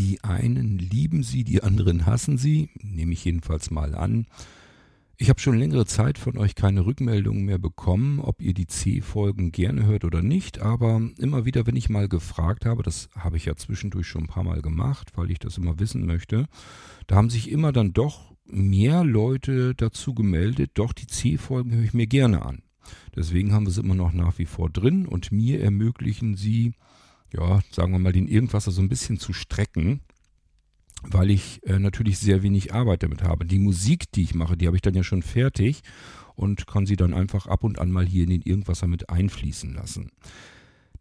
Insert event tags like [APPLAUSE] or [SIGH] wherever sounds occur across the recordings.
Die einen lieben sie, die anderen hassen sie, nehme ich jedenfalls mal an. Ich habe schon längere Zeit von euch keine Rückmeldungen mehr bekommen, ob ihr die C-Folgen gerne hört oder nicht, aber immer wieder, wenn ich mal gefragt habe, das habe ich ja zwischendurch schon ein paar Mal gemacht, weil ich das immer wissen möchte, da haben sich immer dann doch mehr Leute dazu gemeldet, doch die C-Folgen höre ich mir gerne an. Deswegen haben wir sie immer noch nach wie vor drin und mir ermöglichen sie, ja, sagen wir mal, den Irgendwasser so ein bisschen zu strecken weil ich äh, natürlich sehr wenig Arbeit damit habe. Die Musik, die ich mache, die habe ich dann ja schon fertig und kann sie dann einfach ab und an mal hier in den Irgendwasser mit einfließen lassen.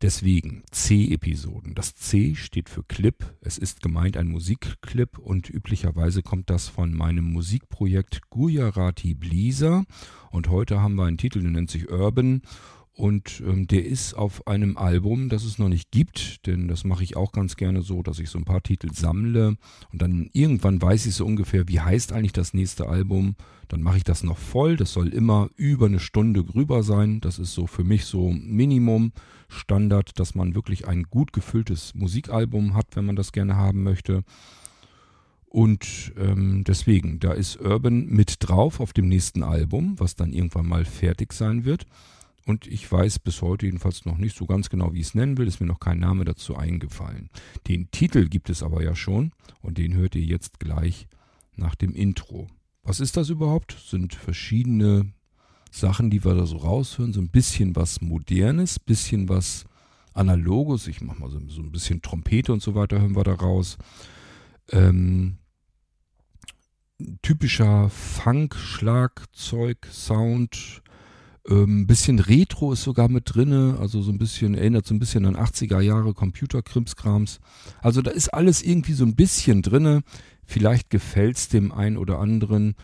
Deswegen C-Episoden. Das C steht für Clip. Es ist gemeint ein Musikclip und üblicherweise kommt das von meinem Musikprojekt Gujarati Bleaser. Und heute haben wir einen Titel, der nennt sich Urban und ähm, der ist auf einem Album, das es noch nicht gibt, denn das mache ich auch ganz gerne so, dass ich so ein paar Titel sammle und dann irgendwann weiß ich so ungefähr, wie heißt eigentlich das nächste Album. Dann mache ich das noch voll. Das soll immer über eine Stunde rüber sein. Das ist so für mich so Minimum Standard, dass man wirklich ein gut gefülltes Musikalbum hat, wenn man das gerne haben möchte. Und ähm, deswegen, da ist Urban mit drauf auf dem nächsten Album, was dann irgendwann mal fertig sein wird. Und ich weiß bis heute jedenfalls noch nicht so ganz genau, wie ich es nennen will. Ist mir noch kein Name dazu eingefallen. Den Titel gibt es aber ja schon und den hört ihr jetzt gleich nach dem Intro. Was ist das überhaupt? Sind verschiedene Sachen, die wir da so raushören. So ein bisschen was Modernes, bisschen was Analoges. Ich mache mal so, so, ein bisschen Trompete und so weiter hören wir da raus. Ähm, typischer Funk, Schlagzeug, Sound ein ähm, bisschen Retro ist sogar mit drinne, also so ein bisschen, erinnert so ein bisschen an 80er Jahre Computerkrimskrams. Also da ist alles irgendwie so ein bisschen drinne. Vielleicht gefällt es dem einen oder anderen.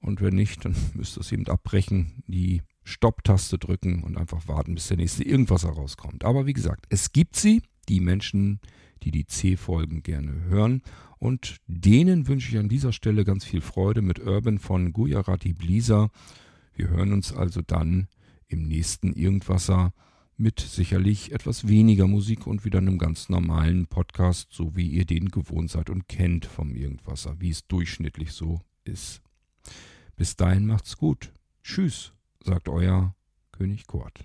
Und wenn nicht, dann [LAUGHS] müsst ihr es eben abbrechen, die Stopptaste drücken und einfach warten, bis der nächste irgendwas herauskommt. Aber wie gesagt, es gibt sie, die Menschen, die die C-Folgen gerne hören. Und denen wünsche ich an dieser Stelle ganz viel Freude mit Urban von Gujarati Blisa. Wir hören uns also dann im nächsten Irgendwasser mit sicherlich etwas weniger Musik und wieder einem ganz normalen Podcast, so wie ihr den gewohnt seid und kennt vom Irgendwasser, wie es durchschnittlich so ist. Bis dahin macht's gut. Tschüss, sagt euer König Kurt.